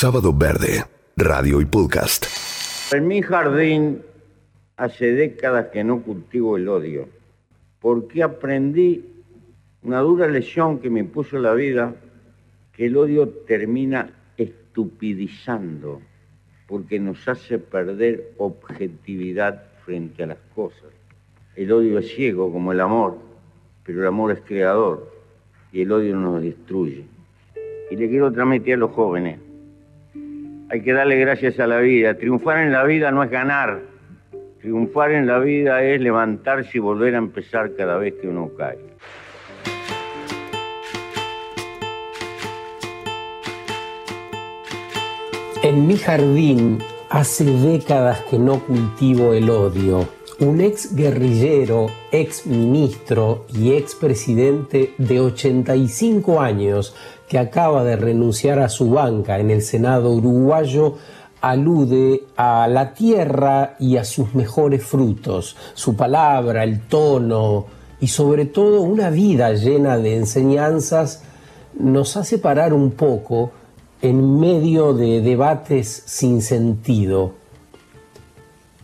Sábado Verde, radio y podcast. En mi jardín hace décadas que no cultivo el odio, porque aprendí una dura lección que me impuso la vida, que el odio termina estupidizando, porque nos hace perder objetividad frente a las cosas. El odio es ciego como el amor, pero el amor es creador y el odio nos destruye. Y le quiero transmitir a los jóvenes, hay que darle gracias a la vida. Triunfar en la vida no es ganar, triunfar en la vida es levantarse y volver a empezar cada vez que uno cae. En mi jardín hace décadas que no cultivo el odio. Un ex guerrillero, ex ministro y ex presidente de 85 años que acaba de renunciar a su banca en el Senado uruguayo alude a la tierra y a sus mejores frutos, su palabra, el tono y sobre todo una vida llena de enseñanzas nos hace parar un poco en medio de debates sin sentido.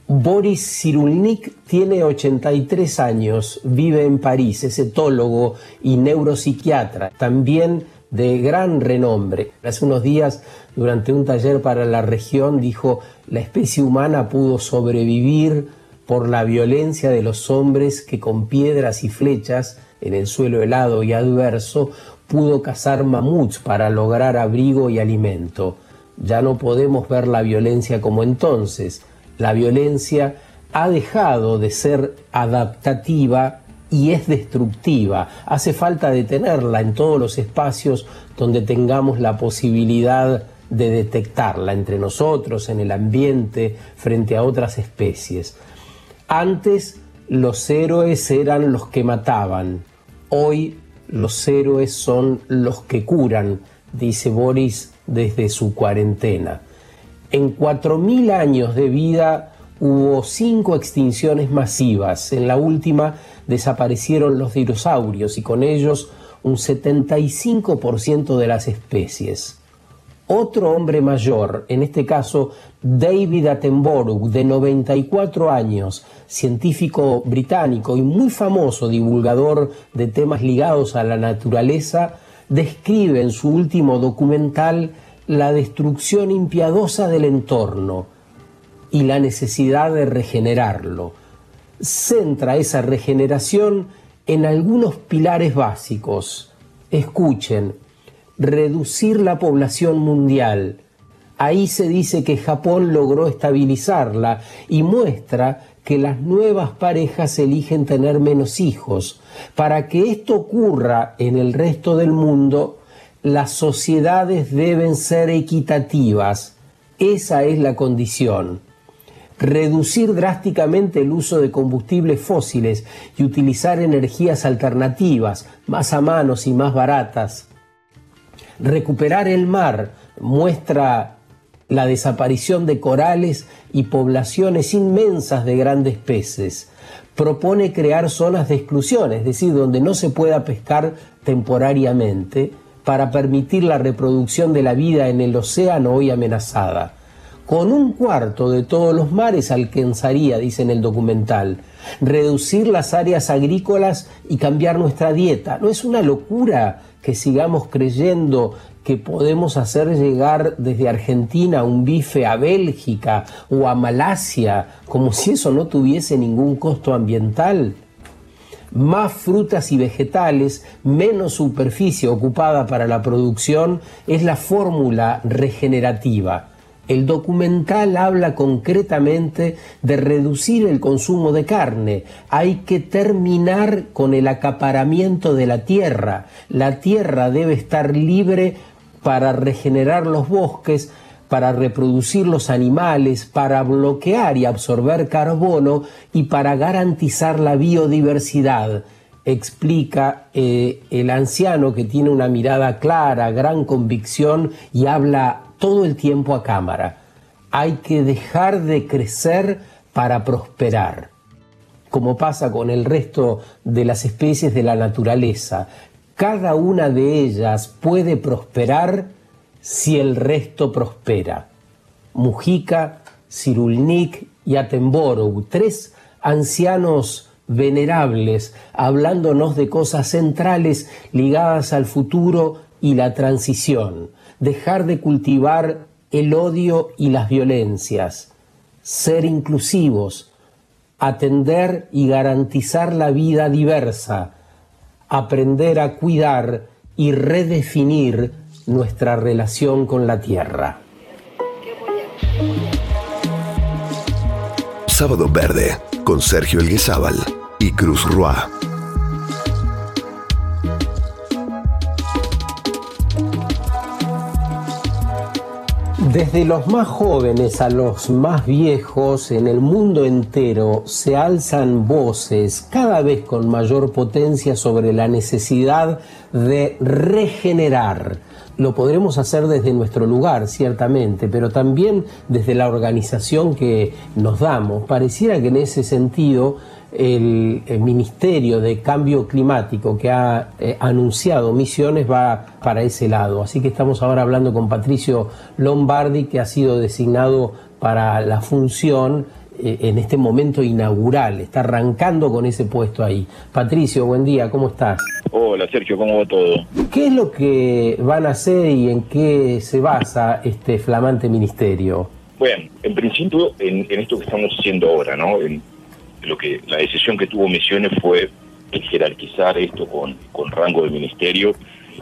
Boris Cyrulnik tiene 83 años, vive en París, es etólogo y neuropsiquiatra, también de gran renombre. Hace unos días, durante un taller para la región, dijo, la especie humana pudo sobrevivir por la violencia de los hombres que con piedras y flechas en el suelo helado y adverso pudo cazar mamuts para lograr abrigo y alimento. Ya no podemos ver la violencia como entonces. La violencia ha dejado de ser adaptativa y es destructiva. Hace falta detenerla en todos los espacios donde tengamos la posibilidad de detectarla entre nosotros, en el ambiente, frente a otras especies. Antes los héroes eran los que mataban, hoy los héroes son los que curan, dice Boris desde su cuarentena. En 4.000 años de vida hubo cinco extinciones masivas. En la última desaparecieron los dinosaurios y con ellos un 75% de las especies. Otro hombre mayor, en este caso David Attenborough, de 94 años, científico británico y muy famoso divulgador de temas ligados a la naturaleza, describe en su último documental la destrucción impiadosa del entorno y la necesidad de regenerarlo. Centra esa regeneración en algunos pilares básicos. Escuchen, reducir la población mundial. Ahí se dice que Japón logró estabilizarla y muestra que las nuevas parejas eligen tener menos hijos. Para que esto ocurra en el resto del mundo, las sociedades deben ser equitativas. Esa es la condición reducir drásticamente el uso de combustibles fósiles y utilizar energías alternativas, más a manos y más baratas. Recuperar el mar muestra la desaparición de corales y poblaciones inmensas de grandes peces. Propone crear zonas de exclusión, es decir, donde no se pueda pescar temporariamente, para permitir la reproducción de la vida en el océano hoy amenazada con un cuarto de todos los mares alcanzaría, dice en el documental, reducir las áreas agrícolas y cambiar nuestra dieta. ¿No es una locura que sigamos creyendo que podemos hacer llegar desde Argentina un bife a Bélgica o a Malasia como si eso no tuviese ningún costo ambiental? Más frutas y vegetales, menos superficie ocupada para la producción es la fórmula regenerativa el documental habla concretamente de reducir el consumo de carne. Hay que terminar con el acaparamiento de la tierra. La tierra debe estar libre para regenerar los bosques, para reproducir los animales, para bloquear y absorber carbono y para garantizar la biodiversidad explica eh, el anciano que tiene una mirada clara, gran convicción y habla todo el tiempo a cámara. Hay que dejar de crecer para prosperar, como pasa con el resto de las especies de la naturaleza. Cada una de ellas puede prosperar si el resto prospera. Mujica, Cirulnik y Attenborough, tres ancianos venerables, hablándonos de cosas centrales ligadas al futuro y la transición. Dejar de cultivar el odio y las violencias, ser inclusivos, atender y garantizar la vida diversa, aprender a cuidar y redefinir nuestra relación con la tierra. Sábado Verde con Sergio Elguezábal y Cruz Roa. Desde los más jóvenes a los más viejos en el mundo entero se alzan voces cada vez con mayor potencia sobre la necesidad de regenerar. Lo podremos hacer desde nuestro lugar, ciertamente, pero también desde la organización que nos damos. Pareciera que en ese sentido el, Ministerio de Cambio Climático que ha eh, anunciado misiones va para ese lado. Así que estamos ahora hablando con Patricio Lombardi, que ha sido designado para la función eh, en este momento inaugural. Está arrancando con ese puesto ahí. Patricio, buen día, ¿cómo estás? Hola Sergio, ¿cómo va todo? ¿Qué es lo que van a hacer y en qué se basa este flamante ministerio? Bueno, en principio en, esto que estamos haciendo ahora, ¿no? Lo que la decisión que tuvo Misiones fue jerarquizar esto con, con rango de ministerio,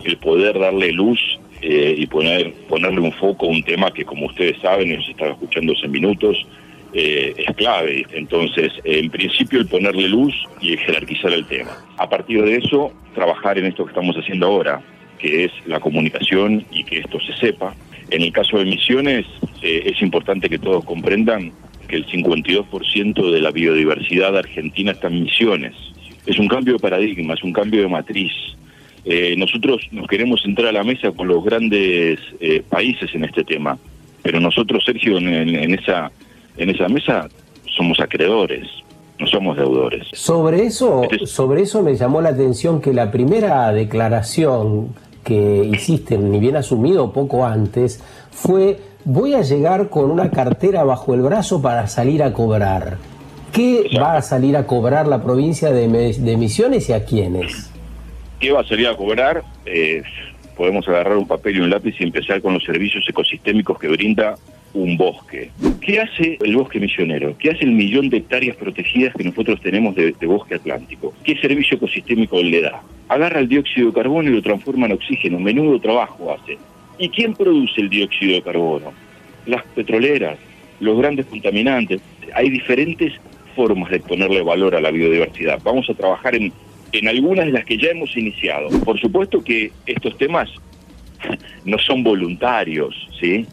el poder darle luz eh, y poner ponerle un foco a un tema que, como ustedes saben, y nos están escuchando hace minutos, eh, es clave. Entonces, en principio, el ponerle luz y el jerarquizar el tema. A partir de eso, trabajar en esto que estamos haciendo ahora, que es la comunicación y que esto se sepa. En el caso de Misiones, eh, es importante que todos comprendan que el 52% de la biodiversidad argentina está en misiones. Es un cambio de paradigma, es un cambio de matriz. Eh, nosotros nos queremos entrar a la mesa con los grandes eh, países en este tema, pero nosotros, Sergio, en, esa, en esa mesa somos acreedores, no somos deudores. Sobre eso, este sobre eso me llamó la atención que la primera declaración que hiciste, ni bien asumido poco antes, fue voy a llegar con una cartera bajo el brazo para salir a cobrar. ¿Qué va a salir a cobrar la provincia de, Misiones y a quiénes? ¿Qué va a salir a cobrar? Eh, podemos agarrar un papel y un lápiz y empezar con los servicios ecosistémicos que brinda un bosque. ¿Qué hace el bosque misionero? ¿Qué hace el millón de hectáreas protegidas que nosotros tenemos de, de, bosque atlántico? ¿Qué servicio ecosistémico le da? Agarra el dióxido de carbono y lo transforma en oxígeno. Menudo trabajo hace. ¿Y quién produce el dióxido de carbono? Las petroleras, los grandes contaminantes. Hay diferentes formas de ponerle valor a la biodiversidad. Vamos a trabajar en, en algunas de las que ya hemos iniciado. Por supuesto que estos temas no son voluntarios, ¿sí?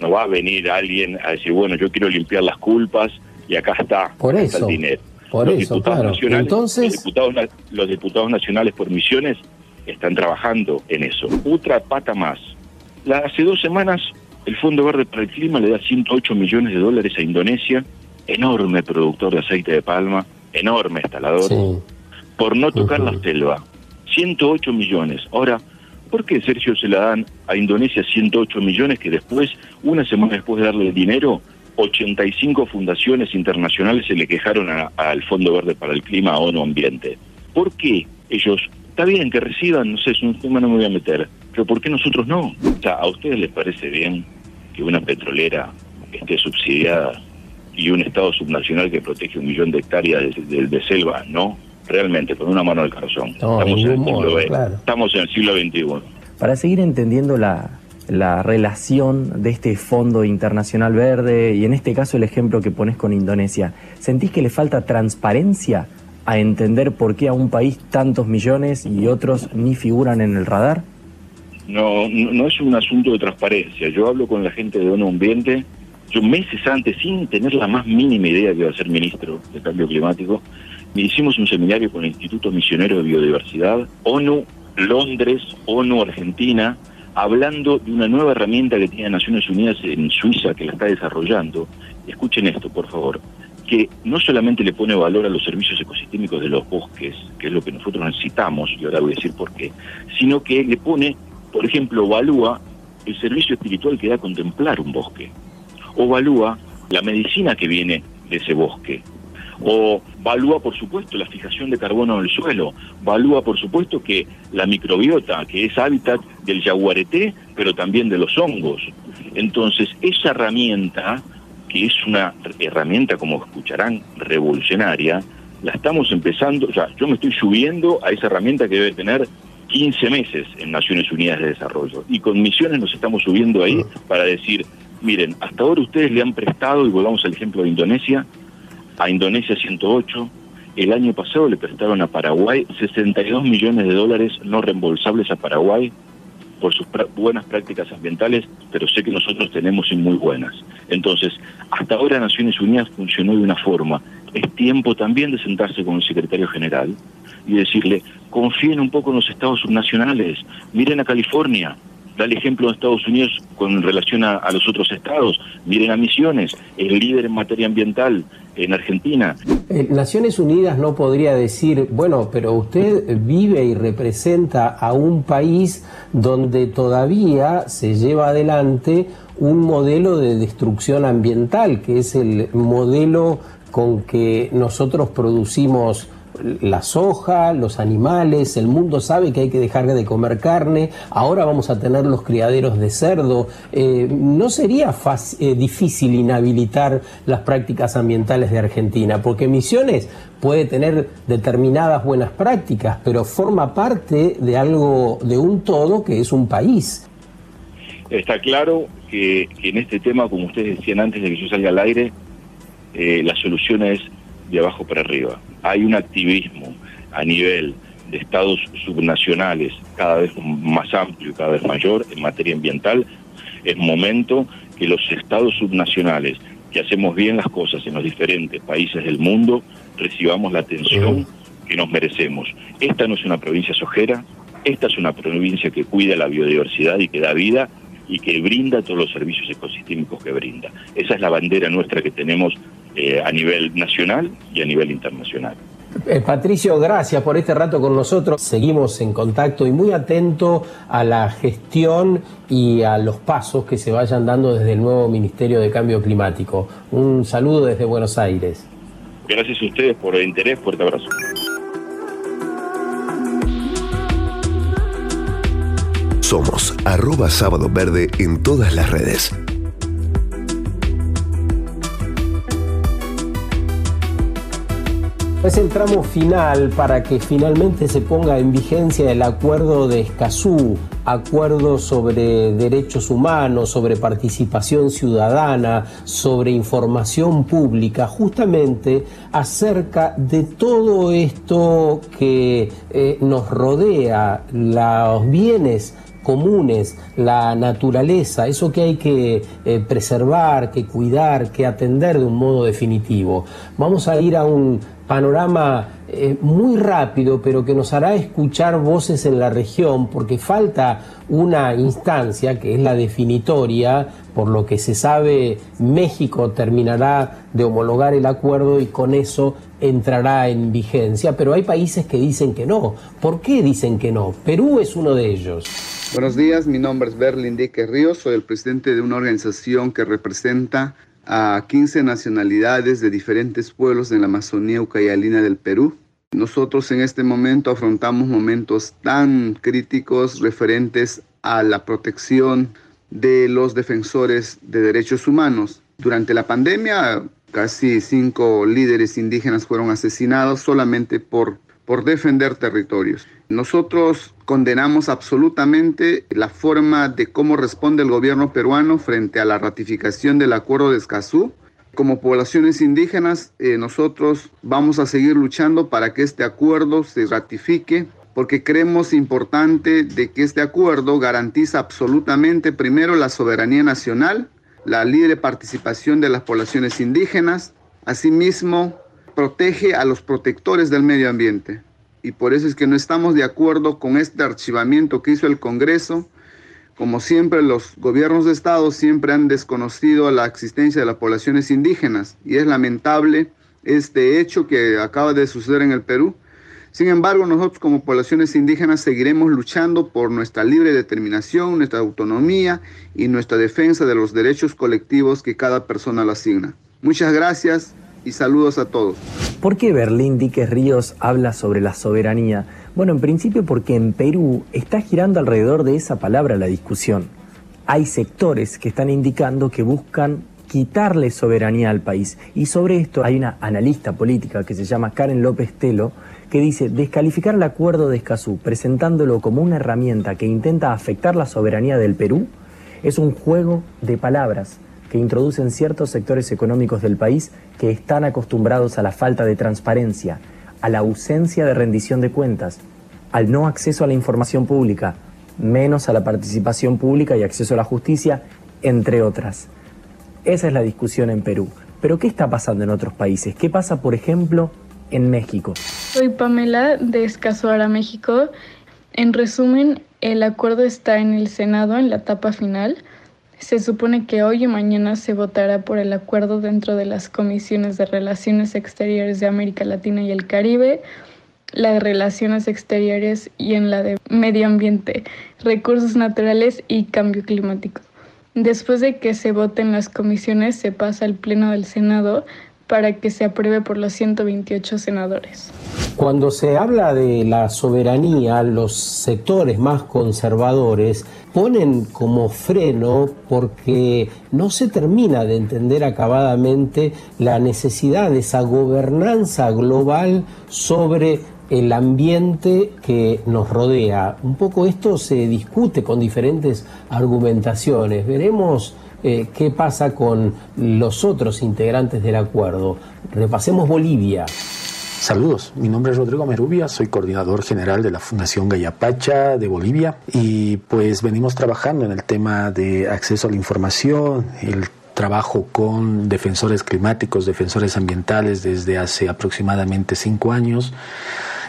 No va a venir alguien a decir, bueno, yo quiero limpiar las culpas y acá está, por eso, el dinero. Por eso, claro. Entonces... Los diputados, los diputados nacionales por misiones están trabajando en eso. Otra pata más, hace dos semanas el Fondo Verde para el Clima le da 108 millones de dólares a Indonesia, enorme productor de aceite de palma, enorme instalador, por no tocar la selva. 108 millones. Ahora, ¿por qué Sergio se la dan a Indonesia 108 millones que después, una semana después de darle el dinero, 85 fundaciones internacionales se le quejaron al Fondo Verde para el Clima, a ONU Ambiente? ¿Por qué ellos, está bien que reciban, no sé, es un tema no me voy a meter, pero ¿por qué nosotros no? O sea, ¿a ustedes les parece bien que una petrolera esté subsidiada y un Estado subnacional que protege un millón de hectáreas de, selva? No, realmente, con una mano al corazón. estamos, en el siglo, estamos en el siglo XXI. Para seguir entendiendo la, la relación de este Fondo Internacional Verde y en este caso el ejemplo que pones con Indonesia, ¿sentís que le falta transparencia a entender por qué a un país tantos millones y otros ni figuran en el radar? No, no, es un asunto de transparencia. Yo hablo con la gente de ONU Ambiente, yo meses antes, sin tener la más mínima idea que iba a ser ministro de Cambio Climático, hicimos un seminario con el Instituto Misionero de Biodiversidad, ONU Londres, ONU Argentina, hablando de una nueva herramienta que tiene Naciones Unidas en Suiza, que la está desarrollando. Escuchen esto, por favor que no solamente le pone valor a los servicios ecosistémicos de los bosques, que es lo que nosotros necesitamos, y ahora voy a decir por qué, sino que le pone por ejemplo, evalúa el servicio espiritual que da contemplar un bosque, o evalúa la medicina que viene de ese bosque, o valúa por supuesto la fijación de carbono en el suelo, valúa por supuesto que la microbiota, que es hábitat del yaguareté, pero también de los hongos. Entonces, esa herramienta, que es una herramienta, como escucharán, revolucionaria, la estamos empezando, o sea, yo me estoy subiendo a esa herramienta que debe tener 15 meses en Naciones Unidas de Desarrollo. Y con misiones nos estamos subiendo ahí para decir, miren, hasta ahora ustedes le han prestado, y volvamos al ejemplo de Indonesia, a Indonesia 108, el año pasado le prestaron a Paraguay 62 millones de dólares no reembolsables a Paraguay por sus buenas prácticas ambientales, pero sé que nosotros tenemos muy buenas. Entonces, hasta ahora Naciones Unidas funcionó de una forma. Es tiempo también de sentarse con el secretario general y decirle, confíen un poco en los estados subnacionales, miren a California, da el ejemplo de Estados Unidos con relación a, los otros estados. Miren a Misiones, el líder en materia ambiental en Argentina. Eh, Naciones Unidas no podría decir, bueno, pero usted vive y representa a un país donde todavía se lleva adelante un modelo de destrucción ambiental, que es el modelo con que nosotros producimos la soja, los animales, el mundo sabe que hay que dejar de comer carne, ahora vamos a tener los criaderos de cerdo. Eh, ¿No sería eh, difícil inhabilitar las prácticas ambientales de Argentina? Porque Misiones puede tener determinadas buenas prácticas, pero forma parte de algo, de un todo que es un país. Está claro que, en este tema, como ustedes decían antes de que yo salga al aire, eh, la solución es de abajo para arriba. Hay un activismo a nivel de estados subnacionales cada vez más amplio y cada vez mayor en materia ambiental. Es momento que los estados subnacionales, que hacemos bien las cosas en los diferentes países del mundo, recibamos la atención que nos merecemos. Esta no es una provincia sojera, esta es una provincia que cuida la biodiversidad y que da vida y que brinda todos los servicios ecosistémicos que brinda. Esa es la bandera nuestra que tenemos eh, a nivel nacional y a nivel internacional. Eh, Patricio, gracias por este rato con nosotros. Seguimos en contacto y muy atento a la gestión y a los pasos que se vayan dando desde el nuevo Ministerio de Cambio Climático. Un saludo desde Buenos Aires. Gracias a ustedes por el interés. Fuerte abrazo. Somos arroba sábado verde en todas las redes. Es el tramo final para que finalmente se ponga en vigencia el acuerdo de Escazú, acuerdo sobre derechos humanos, sobre participación ciudadana, sobre información pública, justamente acerca de todo esto que eh, nos rodea, los bienes comunes, la naturaleza, eso que hay que eh, preservar, que cuidar, que atender de un modo definitivo. Vamos a ir a un panorama eh, muy rápido, pero que nos hará escuchar voces en la región, porque falta una instancia que es la definitoria, por lo que se sabe México terminará de homologar el acuerdo y con eso entrará en vigencia, pero hay países que dicen que no. ¿Por qué dicen que no? Perú es uno de ellos. Buenos días, mi nombre es Berlin Dique Ríos, soy el presidente de una organización que representa a 15 nacionalidades de diferentes pueblos de la Amazonía ucayalina del Perú. Nosotros en este momento afrontamos momentos tan críticos referentes a la protección de los defensores de derechos humanos. Durante la pandemia, casi cinco líderes indígenas fueron asesinados solamente por, por defender territorios. Nosotros condenamos absolutamente la forma de cómo responde el gobierno peruano frente a la ratificación del acuerdo de Escazú. Como poblaciones indígenas, eh, nosotros vamos a seguir luchando para que este acuerdo se ratifique, porque creemos importante de que este acuerdo garantiza absolutamente primero la soberanía nacional, la libre participación de las poblaciones indígenas, asimismo protege a los protectores del medio ambiente y por eso es que no estamos de acuerdo con este archivamiento que hizo el Congreso. Como siempre, los gobiernos de Estado siempre han desconocido la existencia de las poblaciones indígenas y es lamentable este hecho que acaba de suceder en el Perú. Sin embargo, nosotros como poblaciones indígenas seguiremos luchando por nuestra libre determinación, nuestra autonomía y nuestra defensa de los derechos colectivos que cada persona le asigna. Muchas gracias y saludos a todos. ¿Por qué Berlín Díquez Ríos habla sobre la soberanía? Bueno, en principio porque en Perú está girando alrededor de esa palabra la discusión. Hay sectores que están indicando que buscan quitarle soberanía al país. Y sobre esto hay una analista política que se llama Karen López Telo, que dice descalificar el acuerdo de Escazú presentándolo como una herramienta que intenta afectar la soberanía del Perú es un juego de palabras que introducen ciertos sectores económicos del país que están acostumbrados a la falta de transparencia, a la ausencia de rendición de cuentas, al no acceso a la información pública, menos a la participación pública y acceso a la justicia, entre otras. Esa es la discusión en Perú. Pero ¿qué está pasando en otros países? ¿Qué pasa, por ejemplo, en México? Soy Pamela de Escazuara, México. En resumen, el acuerdo está en el Senado en la etapa final. Se supone que hoy y mañana se votará por el acuerdo dentro de las comisiones de Relaciones Exteriores de América Latina y el Caribe, la de Relaciones Exteriores y en la de Medio Ambiente, Recursos Naturales y Cambio Climático. Después de que se voten las comisiones, se pasa al Pleno del Senado para que se apruebe por los 128 senadores. Cuando se habla de la soberanía, los sectores más conservadores ponen como freno porque no se termina de entender acabadamente la necesidad de esa gobernanza global sobre el ambiente que nos rodea. Un poco esto se discute con diferentes argumentaciones. Veremos eh, qué pasa con los otros integrantes del acuerdo. Repasemos Bolivia. Saludos, mi nombre es Rodrigo Merubia, soy coordinador general de la Fundación Gayapacha de Bolivia y pues venimos trabajando en el tema de acceso a la información, el trabajo con defensores climáticos, defensores ambientales desde hace aproximadamente cinco años.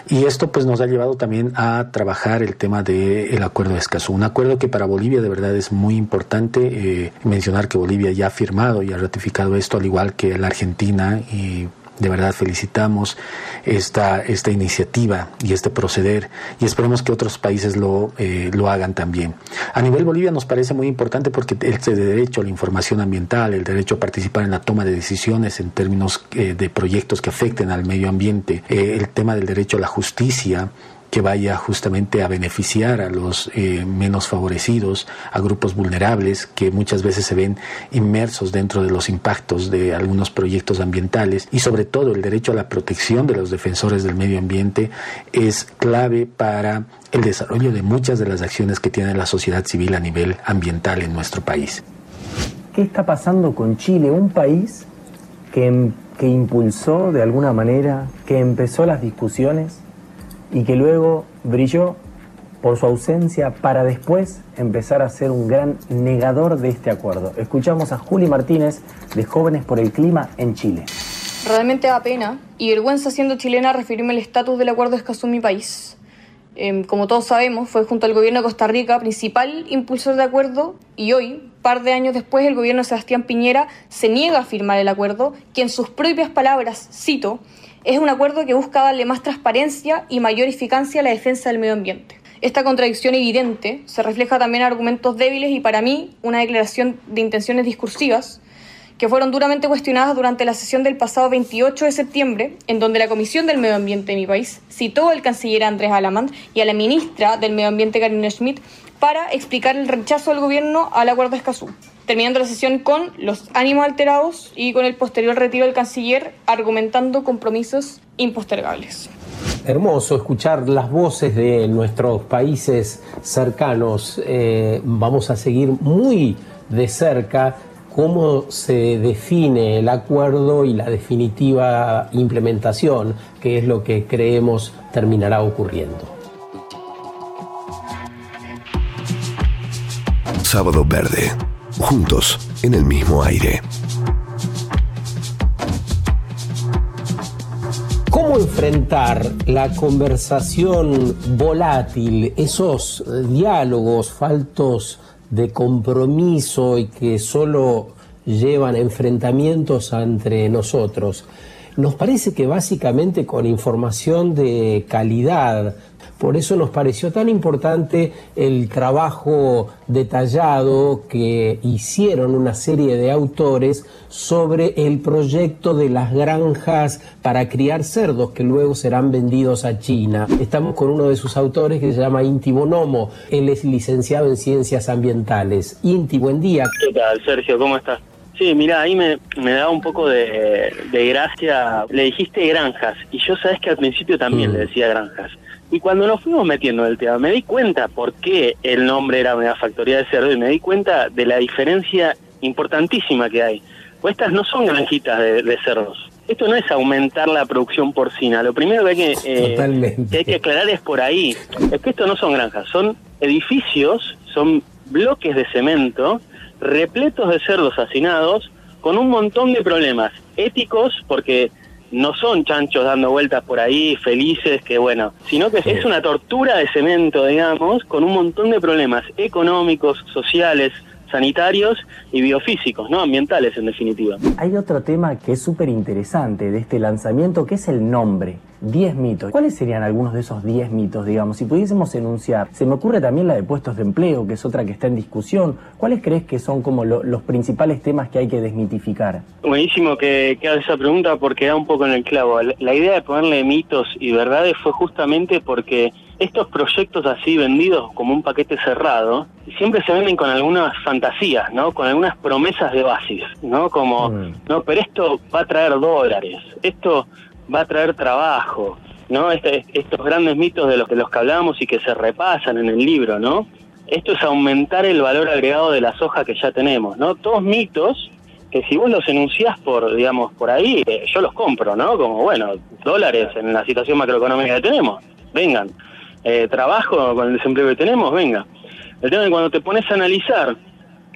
Y esto pues nos ha llevado también a trabajar el tema del acuerdo de Escazú, un acuerdo que para Bolivia de verdad es muy importante eh, mencionar que Bolivia ya ha firmado y ha ratificado esto al igual que la Argentina y de verdad felicitamos esta, esta iniciativa y este proceder y esperemos que otros países lo, eh, lo hagan también. A nivel Bolivia nos parece muy importante porque este derecho a la información ambiental, el derecho a participar en la toma de decisiones en términos eh, de proyectos que afecten al medio ambiente, eh, el tema del derecho a la justicia, que vaya justamente a beneficiar a los eh, menos favorecidos, a grupos vulnerables que muchas veces se ven inmersos dentro de los impactos de algunos proyectos ambientales y sobre todo el derecho a la protección de los defensores del medio ambiente es clave para el desarrollo de muchas de las acciones que tiene la sociedad civil a nivel ambiental en nuestro país. ¿Qué está pasando con Chile? Un país que, que impulsó de alguna manera, que empezó las discusiones y que luego brilló por su ausencia para después empezar a ser un gran negador de este acuerdo. Escuchamos a Juli Martínez de Jóvenes por el Clima en Chile. Realmente da pena y vergüenza siendo chilena referirme al estatus del acuerdo de Escazú en mi país. Em, como todos sabemos, fue junto al gobierno de Costa Rica principal impulsor de acuerdo y hoy, par de años después, el gobierno de Sebastián Piñera se niega a firmar el acuerdo, que en sus propias palabras, cito, es un acuerdo que busca darle más transparencia y mayor eficacia a la defensa del medio ambiente. Esta contradicción evidente se refleja también en argumentos débiles y para mí una declaración de intenciones discursivas que fueron duramente cuestionadas durante la sesión del pasado 28 de septiembre, en donde la Comisión del Medio Ambiente de mi país citó al canciller Andrés Alamand y a la ministra del Medio Ambiente Karina Schmidt para explicar el rechazo del gobierno al acuerdo de Escazú terminando la sesión con los ánimos alterados y con el posterior retiro del canciller argumentando compromisos impostergables. Hermoso escuchar las voces de nuestros países cercanos. Eh, vamos a seguir muy de cerca cómo se define el acuerdo y la definitiva implementación, que es lo que creemos terminará ocurriendo. Sábado Verde juntos en el mismo aire. ¿Cómo enfrentar la conversación volátil, esos diálogos faltos de compromiso y que solo llevan enfrentamientos entre nosotros? Nos parece que básicamente con información de calidad, por eso nos pareció tan importante el trabajo detallado que hicieron una serie de autores sobre el proyecto de las granjas para criar cerdos que luego serán vendidos a China. Estamos con uno de sus autores que se llama Inti Bonomo. Él es licenciado en Ciencias Ambientales. Inti, buen día. ¿Qué tal, Sergio? ¿Cómo estás? Sí, mira, ahí me, me da un poco de, gracia. Le dijiste granjas y yo sabes que al principio también le decía granjas. Y cuando nos fuimos metiendo en el tema, me di cuenta por qué el nombre era una factoría de cerdo y me di cuenta de la diferencia importantísima que hay. Pues estas no son granjitas de, cerdos. Esto no es aumentar la producción porcina. Lo primero que hay que, eh, que hay que aclarar es por ahí. Es que esto no son granjas, son edificios, son bloques de cemento repletos de cerdos hacinados con un montón de problemas éticos, porque no son chanchos dando vueltas por ahí felices, que bueno, sino que es una tortura de cemento, digamos, con un montón de problemas económicos, sociales, sanitarios y biofísicos, ¿no? Ambientales, en definitiva. Hay otro tema que es súper interesante de este lanzamiento, que es el nombre. 10 mitos. ¿Cuáles serían algunos de esos 10 mitos, digamos? Si pudiésemos enunciar, se me ocurre también la de puestos de empleo, que es otra que está en discusión. ¿Cuáles crees que son como los principales temas que hay que desmitificar? Buenísimo que, que hagas esa pregunta porque da un poco en el clavo. La idea de ponerle mitos y verdades fue justamente porque estos proyectos así vendidos como un paquete cerrado siempre se venden con algunas fantasías, ¿no? Con algunas promesas de basis, ¿no? Como, mm. no, pero esto va a traer dólares, esto va a traer trabajo, ¿no? Este, estos grandes mitos de los, de los que hablamos y que se repasan en el libro, ¿no? Esto es aumentar el valor agregado de la soja que ya tenemos, ¿no? Todos mitos que si vos los enunciás por, digamos, por ahí, eh, yo los compro, ¿no? Como, bueno, dólares en la situación macroeconómica que tenemos, vengan. Eh, trabajo con el desempleo que tenemos, venga. El tema es que cuando te pones a analizar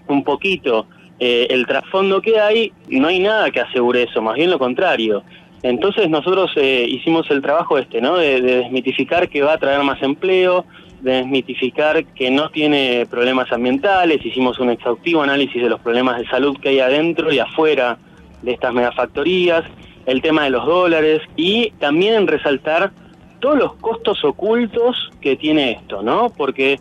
un poquito eh, el trasfondo que hay, no hay nada que asegure eso, más bien lo contrario. Entonces nosotros eh, hicimos el trabajo este, ¿no? De, desmitificar que va a traer más empleo, de desmitificar que no tiene problemas ambientales, hicimos un exhaustivo análisis de los problemas de salud que hay adentro y afuera de estas megafactorías, el tema de los dólares y también en resaltar todos los costos ocultos que tiene esto, ¿no? Porque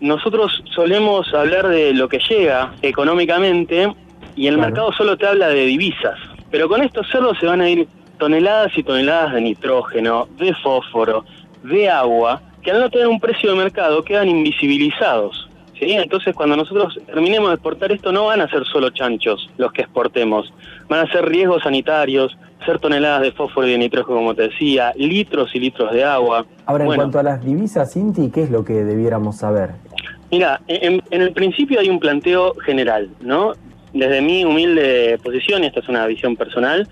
nosotros solemos hablar de lo que llega económicamente y el mercado solo te habla de divisas, pero con estos cerdos se van a ir toneladas y toneladas de nitrógeno, de fósforo, de agua, que al no tener un precio de mercado quedan invisibilizados. ¿sí? Entonces cuando nosotros terminemos de exportar esto no van a ser solo chanchos los que exportemos, van a ser riesgos sanitarios, ser toneladas de fósforo y de nitrógeno como te decía, litros y litros de agua. Ahora, en cuanto a las divisas, Inti, ¿qué es lo que debiéramos saber? Mira, en, en, el principio hay un planteo general, ¿no? Desde mi humilde posición, y esta es una visión personal,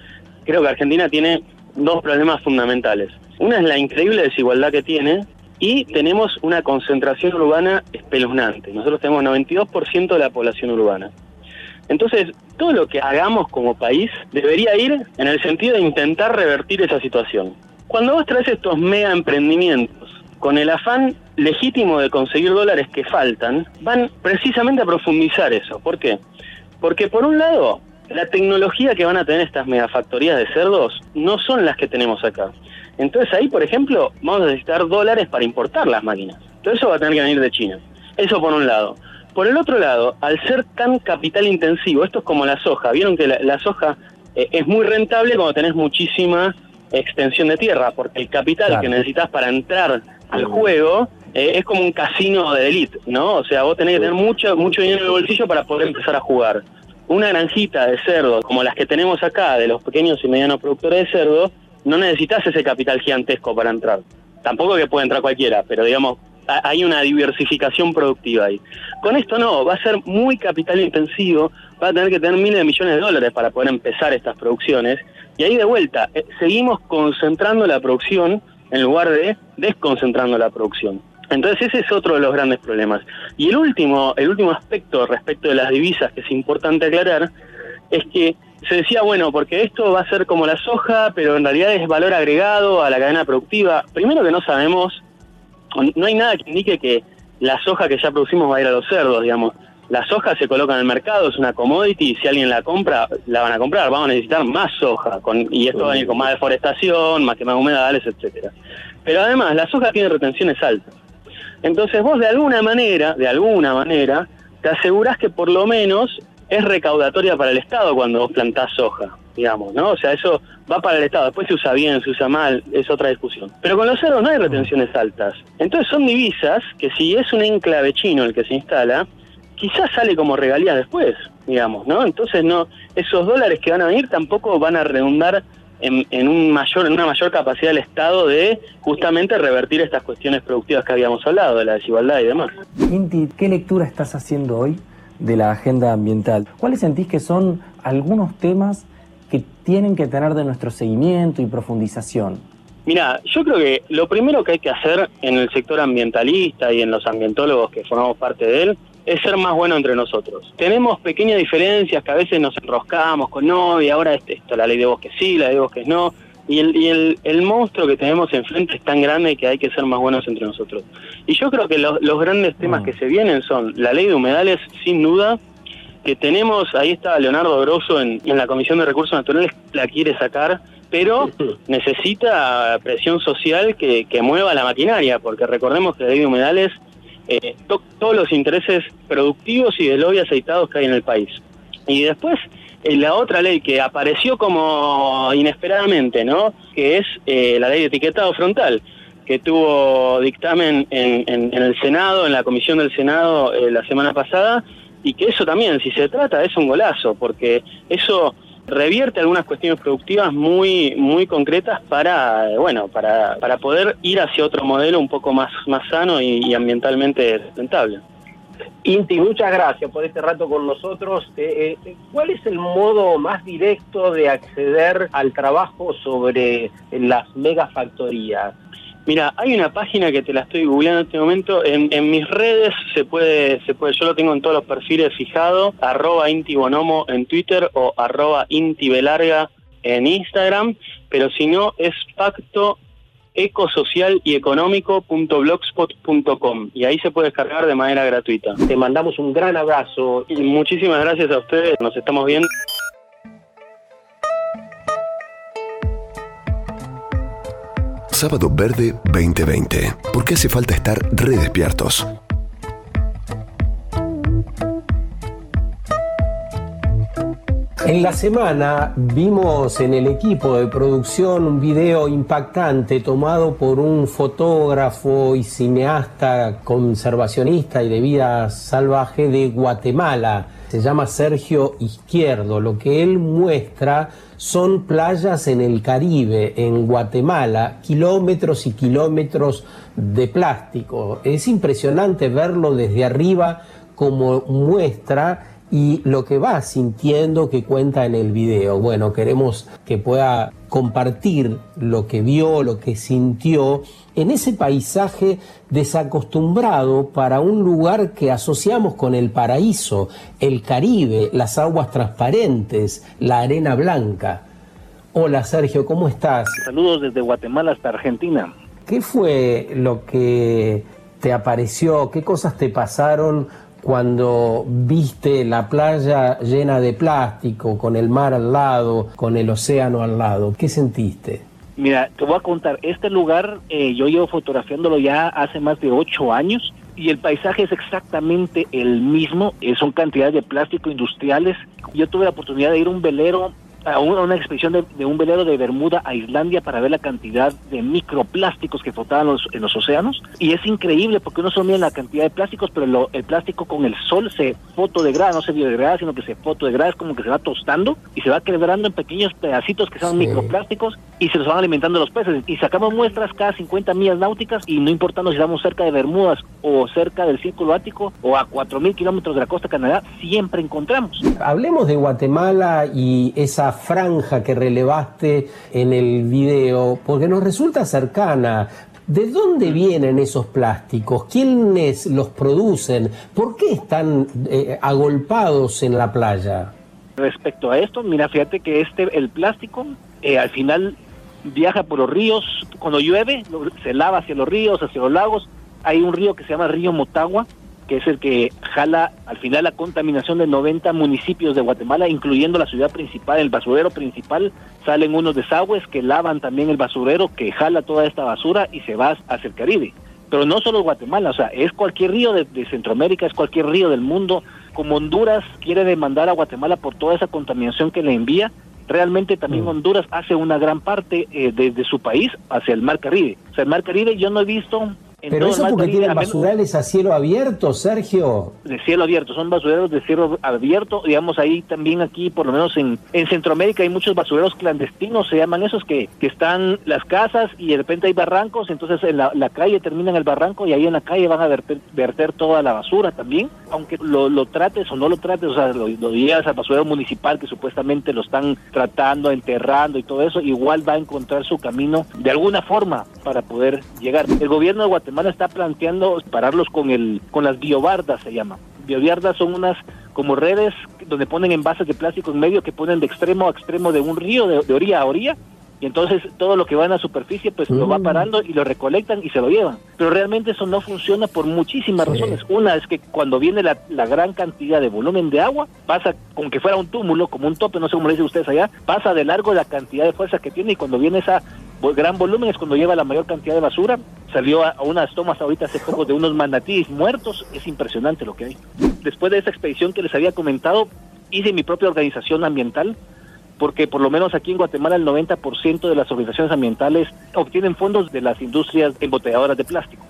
creo que Argentina tiene dos problemas fundamentales. Una es la increíble desigualdad que tiene y tenemos una concentración urbana espeluznante. Nosotros tenemos 92% de la población urbana. Entonces, todo lo que hagamos como país debería ir en el sentido de intentar revertir esa situación. Cuando vos traes estos mega emprendimientos con el afán legítimo de conseguir dólares que faltan, van precisamente a profundizar eso. ¿Por qué? Porque por un lado, la tecnología que van a tener estas megafactorías de cerdos no son las que tenemos acá. Entonces ahí, por ejemplo, vamos a necesitar dólares para importar las máquinas. Todo eso va a tener que venir de China. Eso por un lado. Por el otro lado, al ser tan capital intensivo, esto es como la soja. Vieron que la, soja eh, es muy rentable cuando tenés muchísima extensión de tierra, porque el capital que necesitas para entrar al juego eh, es como un casino de élite, ¿no? O sea, vos tenés que tener mucho, mucho dinero en el bolsillo para poder empezar a jugar una granjita de cerdo como las que tenemos acá, de los pequeños y medianos productores de cerdo, no necesitas ese capital gigantesco para entrar. Tampoco que puede entrar cualquiera, pero digamos, hay una diversificación productiva ahí. Con esto no, va a ser muy capital intensivo, va a tener que tener miles de millones de dólares para poder empezar estas producciones. Y ahí de vuelta, eh, seguimos concentrando la producción en lugar de desconcentrando la producción. Entonces ese es otro de los grandes problemas. Y el último, el último aspecto respecto de las divisas que es importante aclarar es que se decía, bueno, porque esto va a ser como la soja, pero en realidad es valor agregado a la cadena productiva. Primero que no sabemos, no hay nada que indique que la soja que ya producimos va a ir a los cerdos, digamos. La soja se coloca en el mercado, es una commodity, y si alguien la compra, la van a comprar, vamos a necesitar más soja, con, y esto va a venir con más deforestación, más quema de humedales, etcétera. Pero además, la soja tiene retenciones altas. Entonces vos de alguna manera, de alguna manera, te asegurás que por lo menos es recaudatoria para el Estado cuando vos plantás soja, digamos, ¿no? O sea, eso va para el Estado, después se usa bien, se usa mal, es otra discusión. Pero con los cerdos no hay retenciones altas. Entonces son divisas que si es un enclave chino el que se instala, quizás sale como regalía después, digamos, ¿no? Entonces no, esos dólares que van a venir tampoco van a redundar en, un mayor, en una mayor capacidad del Estado de justamente revertir estas cuestiones productivas que habíamos hablado, de la desigualdad y demás. Inti, ¿qué lectura estás haciendo hoy de la agenda ambiental? ¿Cuáles sentís que son algunos temas que tienen que tener de nuestro seguimiento y profundización? Mira, yo creo que lo primero que hay que hacer en el sector ambientalista y en los ambientólogos que formamos parte de él es ser más bueno entre nosotros. Tenemos pequeñas diferencias que a veces nos enroscamos con no, y ahora esto, la ley de bosques sí, la ley de bosques no, y el, y el, el, monstruo que tenemos enfrente es tan grande que hay que ser más buenos entre nosotros. Y yo creo que los, los grandes temas mm. que se vienen son la ley de humedales, sin duda, que tenemos, ahí está Leonardo Grosso en, en la Comisión de Recursos Naturales, la quiere sacar, pero necesita presión social que, que mueva la maquinaria, porque recordemos que la ley de humedales eh, todos los intereses productivos y de lobby aceitados que hay en el país. Y después, eh, la otra ley que apareció como inesperadamente, ¿no? Que es eh, la ley de etiquetado frontal, que tuvo dictamen en, en, en, el Senado, en la comisión del Senado la semana pasada, y que eso también, si se trata, es un golazo, porque eso revierte algunas cuestiones productivas muy muy concretas para bueno para, para poder ir hacia otro modelo un poco más más sano y, ambientalmente sustentable. Inti, muchas gracias por este rato con nosotros. Eh, eh, ¿Cuál es el modo más directo de acceder al trabajo sobre las megafactorías? Mira, hay una página que te la estoy googleando en este momento. En, en, mis redes se puede, se puede, yo lo tengo en todos los perfiles fijado, arroba intibonomo en Twitter o arroba intibelarga en Instagram, pero si no es pacto ecosocial y económico.blogspot.com y ahí se puede descargar de manera gratuita. Te mandamos un gran abrazo. Y muchísimas gracias a ustedes, nos estamos viendo. Sábado Verde 2020. ¿Por qué hace falta estar redespiertos? En la semana vimos en el equipo de producción un video impactante tomado por un fotógrafo y cineasta conservacionista y de vida salvaje de Guatemala. Se llama Sergio Izquierdo. Lo que él muestra son playas en el Caribe, en Guatemala, kilómetros y kilómetros de plástico. Es impresionante verlo desde arriba como muestra y lo que va sintiendo que cuenta en el video. Bueno, queremos que pueda compartir lo que vio, lo que sintió en ese paisaje desacostumbrado para un lugar que asociamos con el paraíso, el Caribe, las aguas transparentes, la arena blanca. Hola Sergio, ¿cómo estás? Saludos desde Guatemala hasta Argentina. ¿Qué fue lo que te apareció? ¿Qué cosas te pasaron cuando viste la playa llena de plástico, con el mar al lado, con el océano al lado? ¿Qué sentiste? Mira, te voy a contar, este lugar eh, yo llevo fotografiándolo ya hace más de ocho años y el paisaje es exactamente el mismo, eh, son cantidades de plástico industriales. Yo tuve la oportunidad de ir a un velero a una, expedición de, un velero de Bermuda a Islandia para ver la cantidad de microplásticos que flotaban en los océanos. Y es increíble porque no solo miden la cantidad de plásticos, pero el plástico con el sol se fotodegrada, no se biodegrada, sino que se fotodegrada, es como que se va tostando y se va quebrando en pequeños pedacitos que son microplásticos y se los van alimentando los peces. Y sacamos muestras cada 50 millas náuticas y no importando si estamos cerca de Bermudas o cerca del Círculo Ático o a 4.000 kilómetros de la costa de Canadá, siempre encontramos. Hablemos de Guatemala y esa franja que relevaste en el video, porque nos resulta cercana. ¿De dónde vienen esos plásticos? ¿Quiénes los producen? ¿Por qué están eh, agolpados en la playa? Respecto a esto, mira, fíjate que este, el plástico eh, al final viaja por los ríos, cuando llueve se lava hacia los ríos, hacia los lagos. Hay un río que se llama Río Motagua, que es el que jala al final la contaminación de 90 municipios de Guatemala, incluyendo la ciudad principal, el basurero principal, salen unos desagües que lavan también el basurero que jala toda esta basura y se va hacia el Caribe. Pero no solo Guatemala, o sea, es cualquier río de, Centroamérica, es cualquier río del mundo. Como Honduras quiere demandar a Guatemala por toda esa contaminación que le envía, realmente también mm. Honduras hace una gran parte eh, de, su país hacia el Mar Caribe. O sea, el Mar Caribe yo no he visto pero eso porque tienen basurales a cielo abierto, Sergio. De cielo abierto, son basureros de cielo abierto, digamos ahí también aquí, por lo menos en, en Centroamérica hay muchos basureros clandestinos, se llaman esos que, que están las casas y de repente hay barrancos, entonces en la, calle terminan el barranco y ahí en la calle van a verter, verter toda la basura también, aunque lo, lo, trates o no lo trates, o sea, lo, lo llevas al basurero municipal que supuestamente lo están tratando, enterrando y todo eso, igual va a encontrar su camino de alguna forma para poder llegar. El gobierno de Guatemala Guatemala está planteando pararlos con el con las biobardas se llama. Biobardas son unas como redes donde ponen envases de plástico en medio que ponen de extremo a extremo de un río, de, orilla a orilla, y entonces todo lo que va en la superficie pues lo va mm. parando y lo recolectan y se lo llevan. Pero realmente eso no funciona por muchísimas razones. Una es que cuando viene la, la, gran cantidad de volumen de agua, pasa como que fuera un túmulo, como un tope, no sé cómo le dicen ustedes allá, pasa de largo la cantidad de fuerza que tiene y cuando viene esa gran volumen es cuando lleva la mayor cantidad de basura. Salió a, unas tomas ahorita hace poco de unos manatíes muertos. Es impresionante lo que hay. Después de esa expedición que les había comentado, hice mi propia organización ambiental, porque por lo menos aquí en Guatemala el 90% de las organizaciones ambientales obtienen fondos de las industrias embotelladoras de plástico.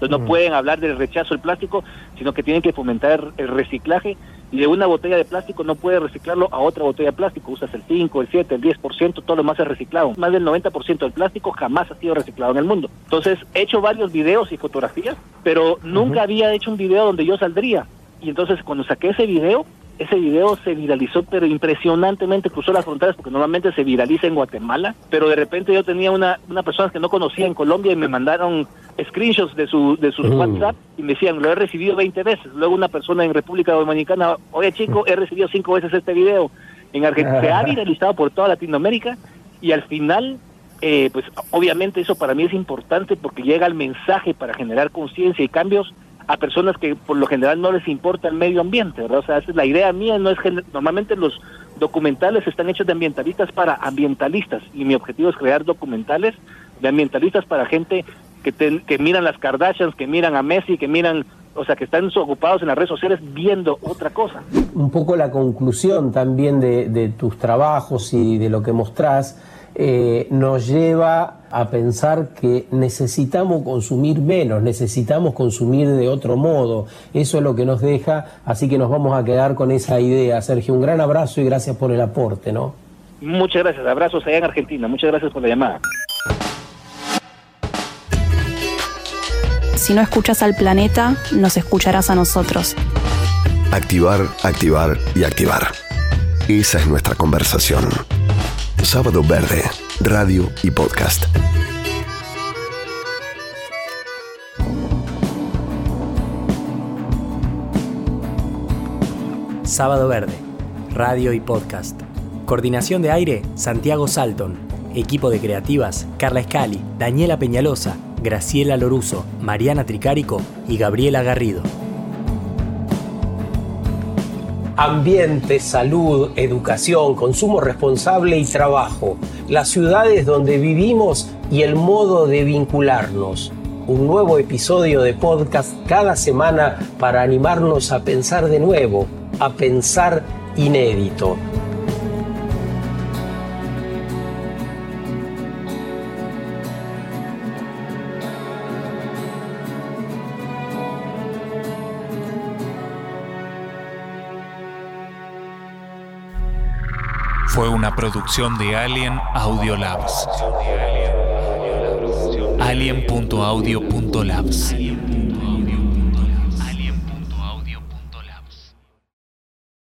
Entonces no mm. pueden hablar del rechazo del plástico, sino que tienen que fomentar el reciclaje y de una botella de plástico no puede reciclarlo a otra botella de plástico. Usas el 5, el 7, el 10%, todo lo más es reciclado. Más del 90% del plástico jamás ha sido reciclado en el mundo. Entonces he hecho varios videos y fotografías, pero nunca había hecho un video donde yo saldría. Y entonces cuando saqué ese video, ese video se viralizó, pero impresionantemente cruzó las fronteras, porque normalmente se viraliza en Guatemala, pero de repente yo tenía una, una persona que no conocía en Colombia y me mandaron screenshots de, su, de sus WhatsApp y me decían, lo he recibido 20 veces. Luego una persona en República Dominicana, oye chico, he recibido cinco veces este video. En Argentina se ha viralizado por toda Latinoamérica y al final, eh, pues obviamente eso para mí es importante porque llega el mensaje para generar conciencia y cambios a personas que por lo general no les importa el medio ambiente, ¿verdad? O sea, es la idea mía, no es normalmente los documentales están hechos de ambientalistas para ambientalistas y mi objetivo es crear documentales de ambientalistas para gente que, que miran las Kardashians, que miran a Messi, que miran, o sea, que están ocupados en las redes sociales viendo otra cosa. Un poco la conclusión también de, de tus trabajos y de lo que mostrás eh, nos lleva a pensar que necesitamos consumir menos, necesitamos consumir de otro modo. Eso es lo que nos deja, así que nos vamos a quedar con esa idea. Sergio, un gran abrazo y gracias por el aporte, ¿no? Muchas gracias, abrazos allá en Argentina, muchas gracias por la llamada. Si no escuchas al planeta, nos escucharás a nosotros. Activar, activar y activar. Esa es nuestra conversación. Sábado Verde, radio y podcast. Sábado Verde, radio y podcast. Coordinación de aire, Santiago Salton. Equipo de creativas, Carla Escali, Daniela Peñalosa, Graciela Loruso, Mariana Tricárico y Gabriela Garrido ambiente, salud, educación, consumo responsable y trabajo, las ciudades donde vivimos y el modo de vincularnos. Un nuevo episodio de podcast cada semana para animarnos a pensar de nuevo, a pensar inédito. Producción de Alien Audio Labs. Alien.audio.labs.